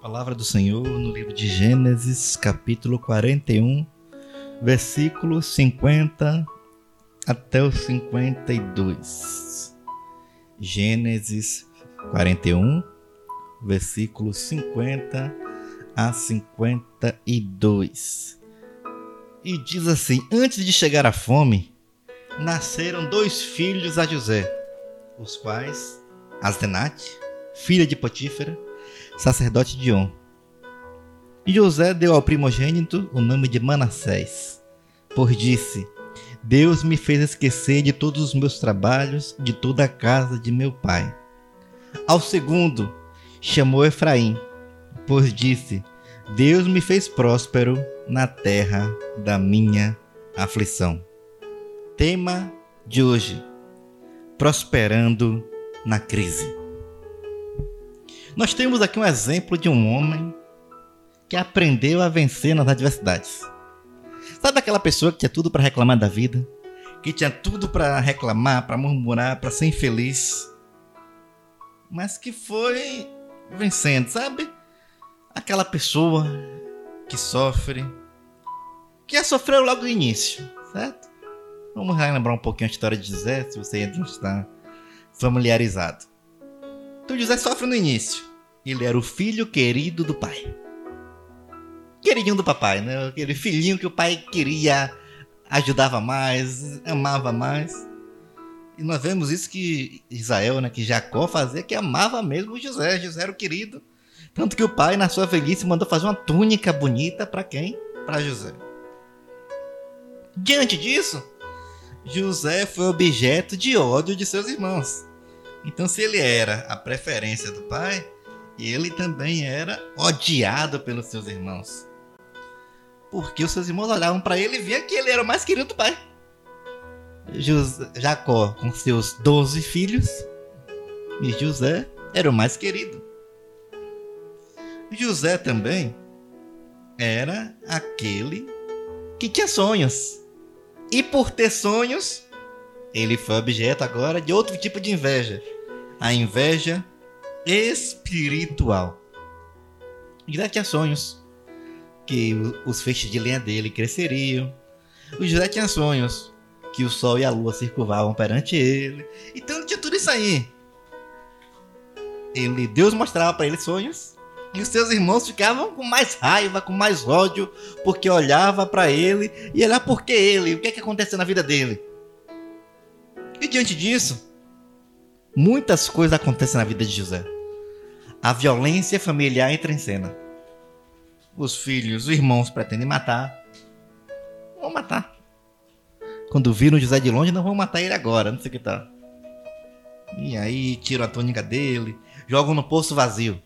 Palavra do Senhor no livro de Gênesis, capítulo 41, versículo 50 até o 52. Gênesis 41, versículo 50 a 52. E diz assim: Antes de chegar a fome, nasceram dois filhos a José, os quais Asdenate, filha de Potífera, sacerdote de On. E José deu ao primogênito o nome de Manassés, pois disse: Deus me fez esquecer de todos os meus trabalhos, de toda a casa de meu pai. Ao segundo, chamou Efraim, pois disse: Deus me fez próspero na terra da minha aflição. Tema de hoje: Prosperando na crise. Nós temos aqui um exemplo de um homem que aprendeu a vencer nas adversidades. Sabe aquela pessoa que tinha tudo para reclamar da vida? Que tinha tudo para reclamar, para murmurar, para ser infeliz, mas que foi vencendo, sabe? Aquela pessoa que sofre, que já sofreu logo no início, certo? Vamos relembrar um pouquinho a história de José, se você ainda não está familiarizado. Então José sofre no início. Ele era o filho querido do pai. Queridinho do papai, né? Aquele filhinho que o pai queria, ajudava mais, amava mais. E nós vemos isso que Israel, né, que Jacó fazia, que amava mesmo José. José era o querido. Tanto que o pai, na sua velhice, mandou fazer uma túnica bonita para quem? Para José. Diante disso, José foi objeto de ódio de seus irmãos. Então, se ele era a preferência do pai, ele também era odiado pelos seus irmãos. Porque os seus irmãos olhavam para ele e viam que ele era o mais querido do pai. Jacó, com seus 12 filhos, e José era o mais querido. José também era aquele que tinha sonhos. E por ter sonhos, ele foi objeto agora de outro tipo de inveja. A inveja espiritual. José tinha sonhos que os feixes de lenha dele cresceriam. O José tinha sonhos que o sol e a lua circulavam perante ele. Então tinha tudo isso aí. Ele, Deus mostrava para ele sonhos e os seus irmãos ficavam com mais raiva, com mais ódio, porque olhava para ele e olhava por que ele, o que é que aconteceu na vida dele. E diante disso, muitas coisas acontecem na vida de José a violência familiar entra em cena. Os filhos, os irmãos pretendem matar. Vão matar. Quando viram José de longe, não vão matar ele agora, não sei o que tá. E aí tiram a túnica dele, jogam no poço vazio.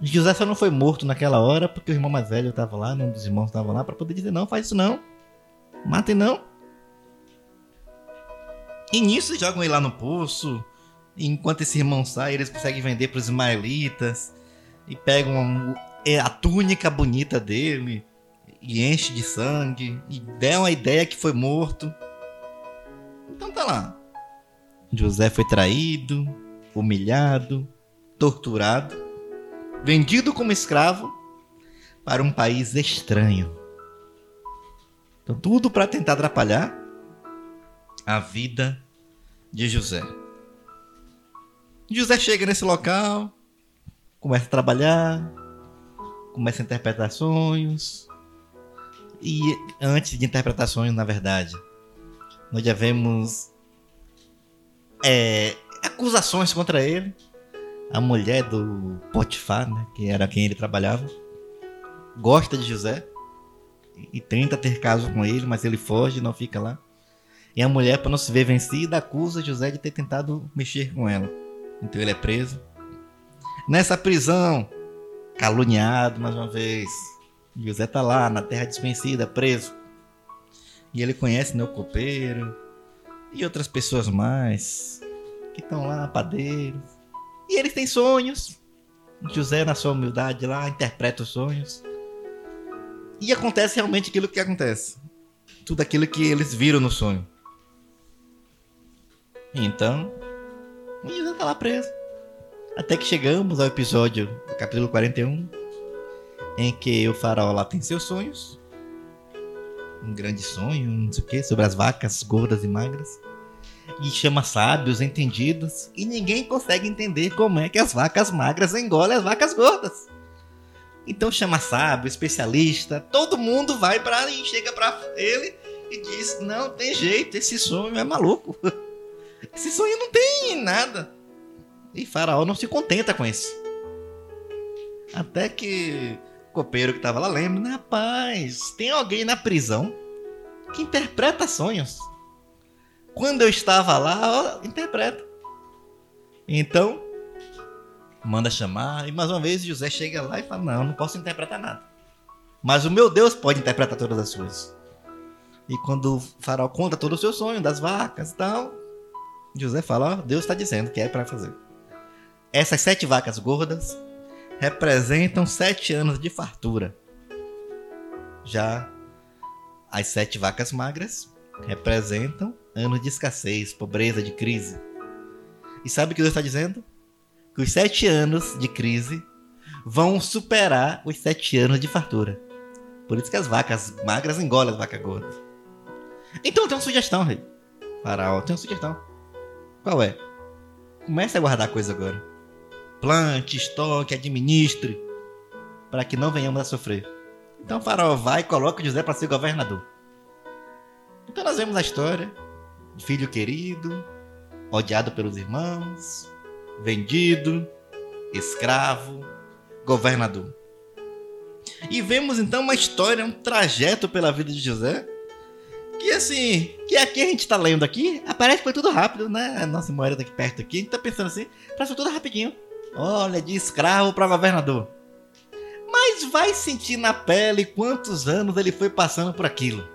José só não foi morto naquela hora porque o irmão mais velho estava lá, né? um dos irmãos estava lá para poder dizer: não, faz isso não, matem não. E nisso jogam ele lá no poço, enquanto esse irmão sai, eles conseguem vender para os ismaelitas e pegam é, a túnica bonita dele e enche de sangue e dão a ideia que foi morto. Então tá lá. José foi traído, humilhado, torturado, vendido como escravo para um país estranho. Então tudo para tentar atrapalhar a vida de José. José chega nesse local, começa a trabalhar, começa a interpretar sonhos. E antes de interpretar sonhos, na verdade, nós já vemos é, acusações contra ele. A mulher do Potifar, né, que era quem ele trabalhava, gosta de José e tenta ter caso com ele, mas ele foge, não fica lá. E a mulher, para não se ver vencida, acusa José de ter tentado mexer com ela. Então ele é preso. Nessa prisão, caluniado mais uma vez. José tá lá na terra desconhecida, preso. E ele conhece o copeiro e outras pessoas mais que estão lá, padeiros. E eles têm sonhos. José, na sua humildade lá, interpreta os sonhos. E acontece realmente aquilo que acontece. Tudo aquilo que eles viram no sonho. Então, o José tá lá preso. Até que chegamos ao episódio do capítulo 41, em que o faraó lá tem seus sonhos. Um grande sonho, não sei o que, sobre as vacas gordas e magras. E chama sábios, entendidos, e ninguém consegue entender como é que as vacas magras engolem as vacas gordas. Então chama sábio, especialista, todo mundo vai para e chega para ele e diz: "Não tem jeito, esse sonho é maluco. Esse sonho não tem nada". E Faraó não se contenta com isso. Até que o copeiro que estava lá lembra: Rapaz, tem alguém na prisão que interpreta sonhos. Quando eu estava lá, ó, interpreta. Então, manda chamar. E mais uma vez José chega lá e fala: Não, não posso interpretar nada. Mas o meu Deus pode interpretar todas as coisas. E quando o faraó conta todo o seu sonho das vacas e tal, José fala: Ó, Deus está dizendo que é para fazer. Essas sete vacas gordas representam sete anos de fartura. Já as sete vacas magras representam anos de escassez, pobreza, de crise. E sabe o que Deus está dizendo? Que os sete anos de crise vão superar os sete anos de fartura. Por isso que as vacas magras engolem as vacas gordas. Então tem uma sugestão, rei. Faraó, tem uma sugestão. Qual é? Comece a guardar coisa agora. Plante, estoque, administre, para que não venhamos a sofrer. Então o faraó vai e coloca José para ser governador. Então nós vemos a história de filho querido, odiado pelos irmãos, vendido, escravo, governador. E vemos então uma história, um trajeto pela vida de José, que assim, que aqui a gente tá lendo aqui, aparece que foi tudo rápido, né? Nossa memória tá aqui perto aqui, a gente tá pensando assim, parece tudo rapidinho. Olha, de escravo para governador. Mas vai sentir na pele quantos anos ele foi passando por aquilo.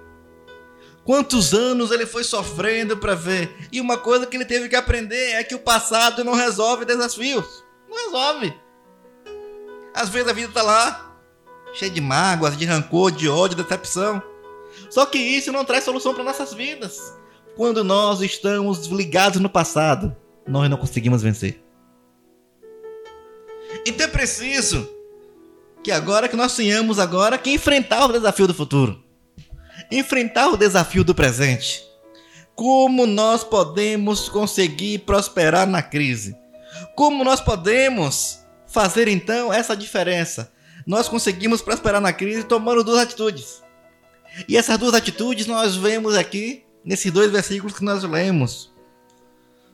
Quantos anos ele foi sofrendo para ver. E uma coisa que ele teve que aprender é que o passado não resolve desafios. Não resolve. Às vezes a vida tá lá, cheia de mágoas, de rancor, de ódio, de decepção. Só que isso não traz solução para nossas vidas. Quando nós estamos ligados no passado, nós não conseguimos vencer. Então é preciso que agora que nós tenhamos agora que enfrentar o desafio do futuro enfrentar o desafio do presente. Como nós podemos conseguir prosperar na crise? Como nós podemos fazer então essa diferença? Nós conseguimos prosperar na crise tomando duas atitudes. E essas duas atitudes nós vemos aqui nesses dois versículos que nós lemos.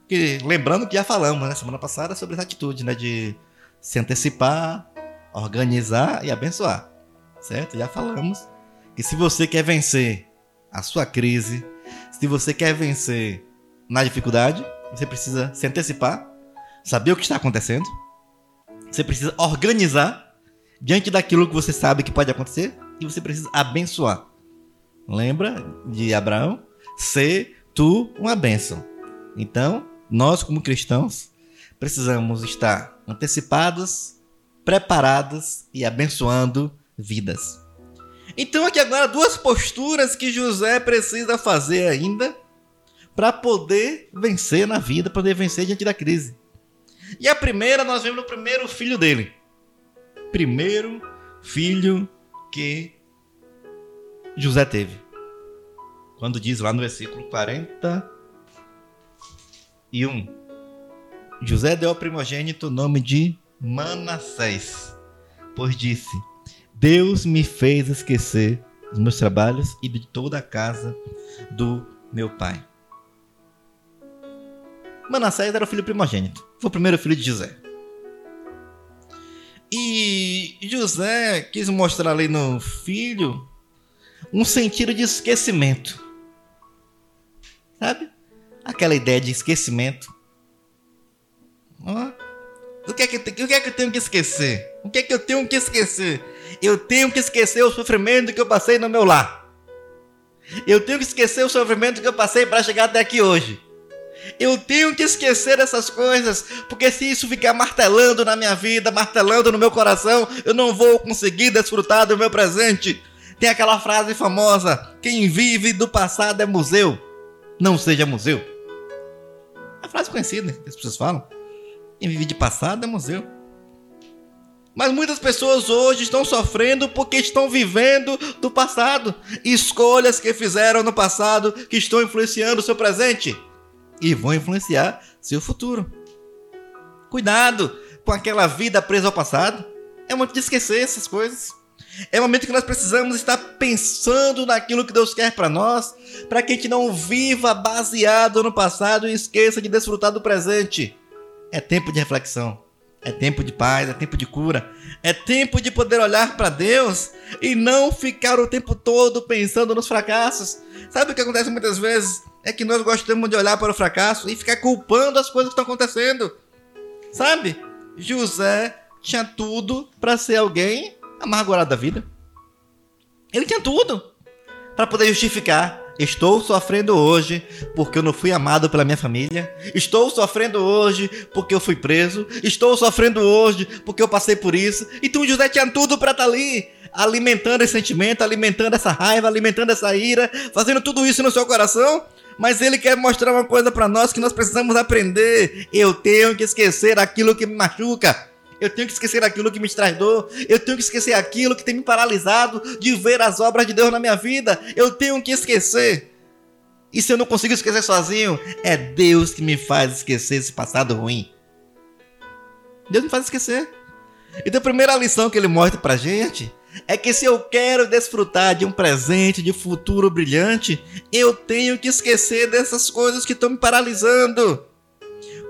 Que, lembrando que já falamos na né, semana passada sobre essa atitude, né, de se antecipar, organizar e abençoar. Certo? Já falamos que se você quer vencer a sua crise, se você quer vencer na dificuldade, você precisa se antecipar, saber o que está acontecendo, você precisa organizar diante daquilo que você sabe que pode acontecer e você precisa abençoar. Lembra de Abraão? Ser tu uma bênção. Então, nós como cristãos precisamos estar antecipados, preparados e abençoando vidas. Então aqui agora duas posturas que José precisa fazer ainda para poder vencer na vida, poder vencer diante da crise. E a primeira nós vemos no primeiro filho dele. Primeiro filho que José teve. Quando diz lá no versículo 41. José deu ao primogênito o nome de Manassés, pois disse: Deus me fez esquecer dos meus trabalhos e de toda a casa do meu pai. Manassés era o filho primogênito. Foi o primeiro filho de José. E José quis mostrar ali no filho um sentido de esquecimento. Sabe? Aquela ideia de esquecimento. O que, é que, o que é que eu tenho que esquecer? O que é que eu tenho que esquecer? Eu tenho que esquecer o sofrimento que eu passei no meu lar. Eu tenho que esquecer o sofrimento que eu passei para chegar até aqui hoje. Eu tenho que esquecer essas coisas, porque se isso ficar martelando na minha vida, martelando no meu coração, eu não vou conseguir desfrutar do meu presente. Tem aquela frase famosa: quem vive do passado é museu, não seja museu. É a frase conhecida que as pessoas falam. Quem vive de passado é museu. Mas muitas pessoas hoje estão sofrendo porque estão vivendo do passado. Escolhas que fizeram no passado que estão influenciando o seu presente e vão influenciar seu futuro. Cuidado com aquela vida presa ao passado. É momento de esquecer essas coisas. É o momento que nós precisamos estar pensando naquilo que Deus quer para nós, para que a gente não viva baseado no passado e esqueça de desfrutar do presente. É tempo de reflexão. É tempo de paz, é tempo de cura, é tempo de poder olhar para Deus e não ficar o tempo todo pensando nos fracassos. Sabe o que acontece muitas vezes? É que nós gostamos de olhar para o fracasso e ficar culpando as coisas que estão acontecendo. Sabe? José tinha tudo para ser alguém amargurado da vida. Ele tinha tudo para poder justificar Estou sofrendo hoje porque eu não fui amado pela minha família. Estou sofrendo hoje porque eu fui preso. Estou sofrendo hoje porque eu passei por isso. Então José tinha tudo para estar tá ali, alimentando esse sentimento, alimentando essa raiva, alimentando essa ira, fazendo tudo isso no seu coração. Mas ele quer mostrar uma coisa para nós que nós precisamos aprender. Eu tenho que esquecer aquilo que me machuca. Eu tenho que esquecer aquilo que me traz dor. Eu tenho que esquecer aquilo que tem me paralisado de ver as obras de Deus na minha vida. Eu tenho que esquecer. E se eu não consigo esquecer sozinho, é Deus que me faz esquecer esse passado ruim. Deus me faz esquecer. Então a primeira lição que ele mostra pra gente é que se eu quero desfrutar de um presente, de futuro brilhante, eu tenho que esquecer dessas coisas que estão me paralisando.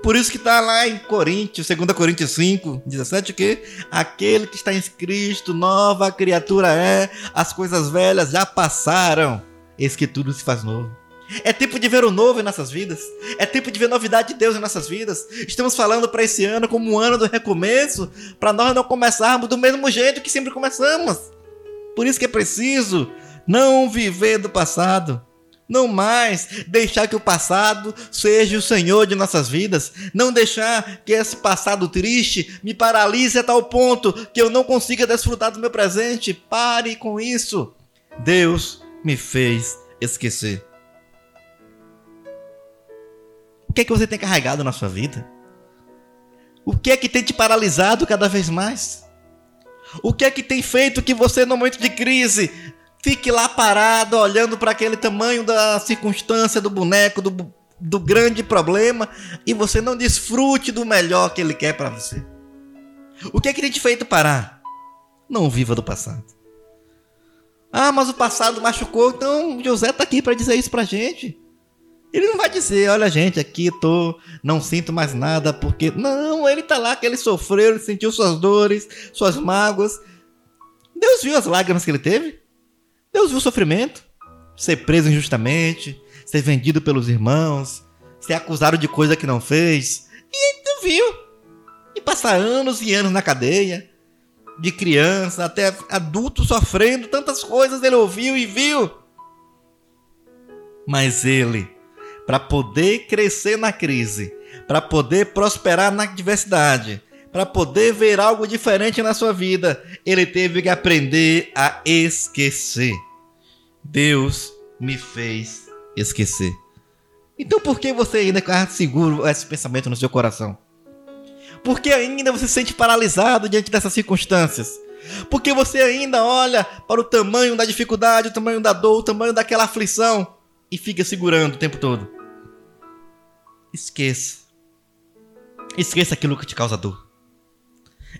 Por isso que está lá em Coríntios, 2 Coríntios 5, 17, que aquele que está em Cristo, nova criatura é, as coisas velhas já passaram, eis que tudo se faz novo. É tempo de ver o novo em nossas vidas. É tempo de ver novidade de Deus em nossas vidas. Estamos falando para esse ano como um ano do recomeço, para nós não começarmos do mesmo jeito que sempre começamos. Por isso que é preciso não viver do passado, não mais deixar que o passado seja o Senhor de nossas vidas. Não deixar que esse passado triste me paralise a tal ponto que eu não consiga desfrutar do meu presente. Pare com isso. Deus me fez esquecer. O que é que você tem carregado na sua vida? O que é que tem te paralisado cada vez mais? O que é que tem feito que você, no momento de crise, fique lá parado, olhando para aquele tamanho da circunstância do boneco, do, do grande problema, e você não desfrute do melhor que ele quer para você. O que é que tem te feito parar? Não viva do passado. Ah, mas o passado machucou, então José está aqui para dizer isso para gente. Ele não vai dizer, olha gente, aqui tô, não sinto mais nada porque não, ele está lá que ele sofreu, ele sentiu suas dores, suas mágoas. Deus viu as lágrimas que ele teve. Deus viu o sofrimento, ser preso injustamente, ser vendido pelos irmãos, ser acusado de coisa que não fez. E ele viu. E passar anos e anos na cadeia, de criança até adulto sofrendo tantas coisas, ele ouviu e viu. Mas ele, para poder crescer na crise, para poder prosperar na adversidade, para poder ver algo diferente na sua vida, ele teve que aprender a esquecer. Deus me fez esquecer. Então por que você ainda está seguro esse pensamento no seu coração? Por que ainda você se sente paralisado diante dessas circunstâncias? Porque você ainda olha para o tamanho da dificuldade, o tamanho da dor, o tamanho daquela aflição e fica segurando o tempo todo. Esqueça. Esqueça aquilo que te causa dor.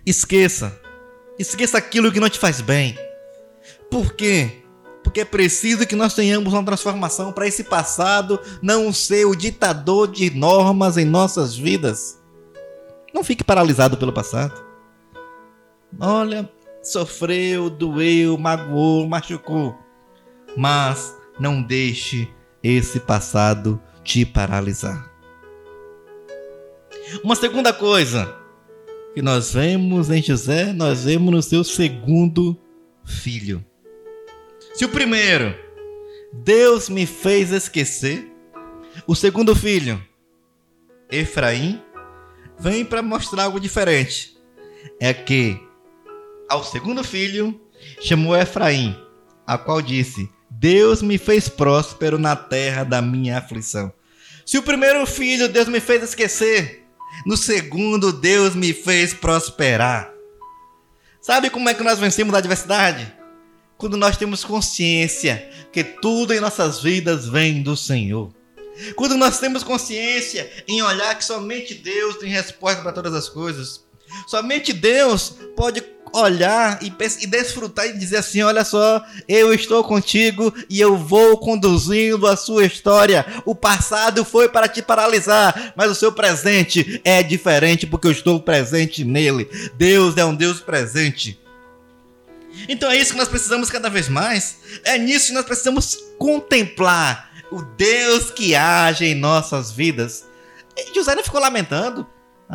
Esqueça. Esqueça aquilo que não te faz bem. Por quê? Porque é preciso que nós tenhamos uma transformação para esse passado não ser o ditador de normas em nossas vidas. Não fique paralisado pelo passado. Olha, sofreu, doeu, magoou, machucou. Mas não deixe esse passado te paralisar. Uma segunda coisa que nós vemos em José, nós vemos no seu segundo filho. Se o primeiro, Deus me fez esquecer, o segundo filho, Efraim, vem para mostrar algo diferente. É que ao segundo filho chamou Efraim, a qual disse: Deus me fez próspero na terra da minha aflição. Se o primeiro filho Deus me fez esquecer, No segundo, Deus me fez prosperar. Sabe como é que nós vencemos a adversidade? Quando nós temos consciência que tudo em nossas vidas vem do Senhor. Quando nós temos consciência em olhar que somente Deus tem resposta para todas as coisas. Somente Deus pode olhar e, e desfrutar e dizer assim: olha só, eu estou contigo e eu vou conduzindo a sua história. O passado foi para te paralisar, mas o seu presente é diferente porque eu estou presente nele. Deus é um Deus presente. Então é isso que nós precisamos cada vez mais. É nisso que nós precisamos contemplar o Deus que age em nossas vidas. E José não ficou lamentando.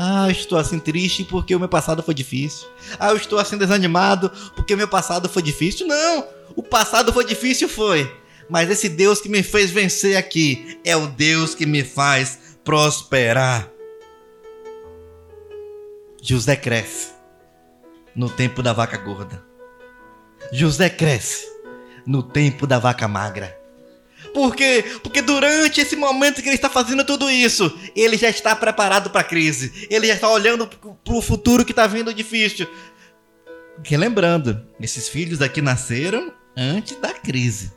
Ah, eu estou assim triste porque o meu passado foi difícil. Ah, eu estou assim desanimado porque o meu passado foi difícil. Não, o passado foi difícil, foi. Mas esse Deus que me fez vencer aqui é o Deus que me faz prosperar. José cresce no tempo da vaca gorda. José cresce no tempo da vaca magra. Por quê? Porque durante esse momento que ele está fazendo tudo isso, ele já está preparado para a crise. Ele já está olhando para o futuro que está vindo difícil. Porque lembrando, esses filhos aqui nasceram antes da crise.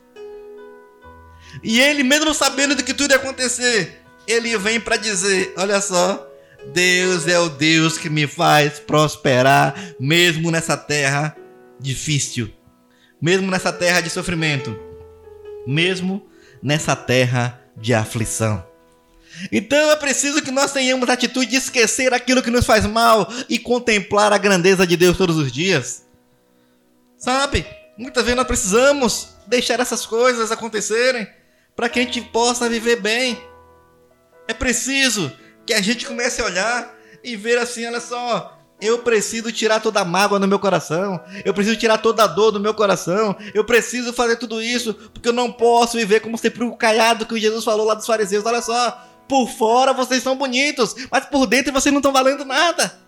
E ele, mesmo sabendo do que tudo ia acontecer, ele vem para dizer: Olha só, Deus é o Deus que me faz prosperar, mesmo nessa terra difícil, mesmo nessa terra de sofrimento, mesmo nessa terra de aflição. Então é preciso que nós tenhamos a atitude de esquecer aquilo que nos faz mal e contemplar a grandeza de Deus todos os dias. Sabe? Muitas vezes nós precisamos deixar essas coisas acontecerem para que a gente possa viver bem. É preciso que a gente comece a olhar e ver assim, olha só, eu preciso tirar toda a mágoa do meu coração. Eu preciso tirar toda a dor do meu coração. Eu preciso fazer tudo isso porque eu não posso viver como sempre o caiado que Jesus falou lá dos fariseus. Olha só, por fora vocês são bonitos, mas por dentro vocês não estão valendo nada.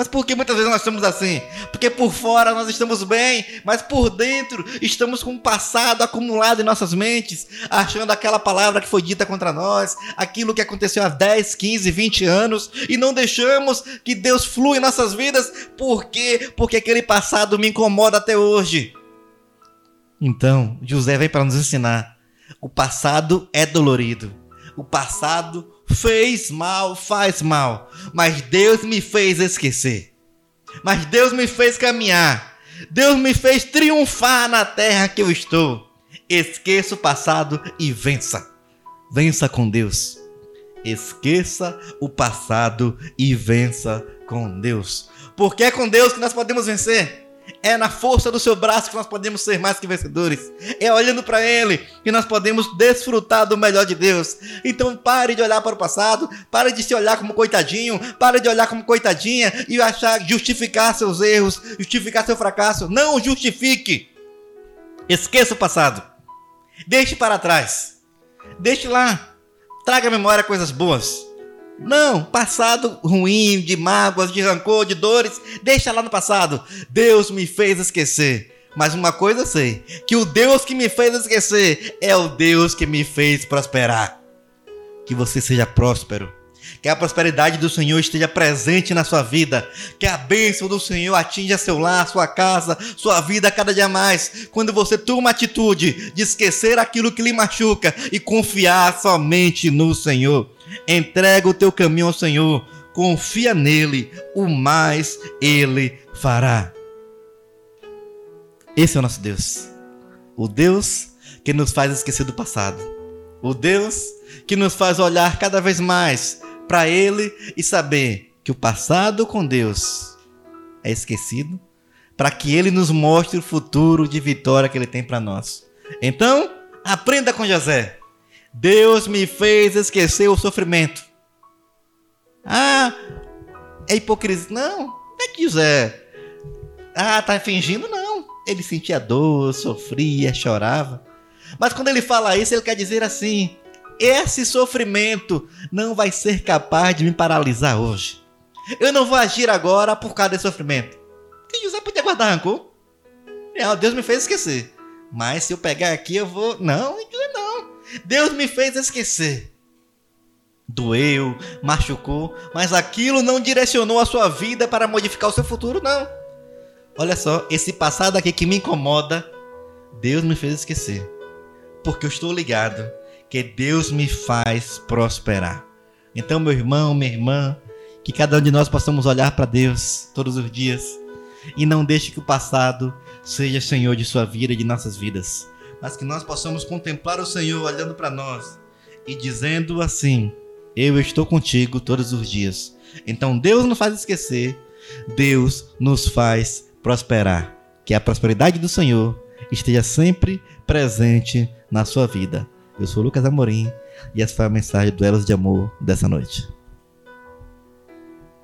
Mas por que muitas vezes nós estamos assim? Porque por fora nós estamos bem, mas por dentro estamos com o passado acumulado em nossas mentes, achando aquela palavra que foi dita contra nós, aquilo que aconteceu há 10, 15, 20 anos, e não deixamos que Deus flua em nossas vidas. Por quê? Porque aquele passado me incomoda até hoje. Então, José vem para nos ensinar: o passado é dolorido, o passado fez mal, faz mal, mas Deus me fez esquecer. Mas Deus me fez caminhar. Deus me fez triunfar na terra que eu estou. Esqueça o passado e vença. Vença com Deus. Esqueça o passado e vença com Deus. Porque é com Deus que nós podemos vencer. É na força do seu braço que nós podemos ser mais que vencedores. É olhando para Ele que nós podemos desfrutar do melhor de Deus. Então pare de olhar para o passado, pare de se olhar como coitadinho, pare de olhar como coitadinha e achar justificar seus erros, justificar seu fracasso. Não justifique. Esqueça o passado. Deixe para trás. Deixe lá. Traga à memória coisas boas. Não, passado ruim, de mágoas, de rancor, de dores, deixa lá no passado. Deus me fez esquecer. Mas uma coisa eu sei: que o Deus que me fez esquecer é o Deus que me fez prosperar. Que você seja próspero. Que a prosperidade do Senhor esteja presente na sua vida. Que a bênção do Senhor atinja seu lar, sua casa, sua vida cada dia mais. Quando você toma a atitude de esquecer aquilo que lhe machuca e confiar somente no Senhor. Entrega o teu caminho ao Senhor, confia nele, o mais ele fará. Esse é o nosso Deus. O Deus que nos faz esquecer do passado. O Deus que nos faz olhar cada vez mais para Ele e saber que o passado com Deus é esquecido, para que Ele nos mostre o futuro de vitória que Ele tem para nós. Então, aprenda com José. Deus me fez esquecer o sofrimento. Ah, é hipocrisia. Não, não é que José. Ah, tá fingindo? Não. Ele sentia dor, sofria, chorava. Mas quando ele fala isso, ele quer dizer assim: esse sofrimento não vai ser capaz de me paralisar hoje. Eu não vou agir agora por causa desse sofrimento. Porque José podia guardar rancor. Não, Deus me fez esquecer. Mas se eu pegar aqui, eu vou. Não. Deus me fez esquecer. doeu, machucou, mas aquilo não direcionou a sua vida para modificar o seu futuro, não. Olha só, esse passado aqui que me incomoda, Deus me fez esquecer. Porque eu estou ligado que Deus me faz prosperar. Então, meu irmão, minha irmã, que cada um de nós possamos olhar para Deus todos os dias e não deixe que o passado seja Senhor de sua vida e de nossas vidas, mas que nós possamos contemplar o Senhor olhando para nós e dizendo assim: Eu estou contigo todos os dias. Então Deus nos faz esquecer, Deus nos faz prosperar. Que a prosperidade do Senhor esteja sempre presente na sua vida. Eu sou Lucas Amorim e essa foi a mensagem do Elos de Amor dessa noite.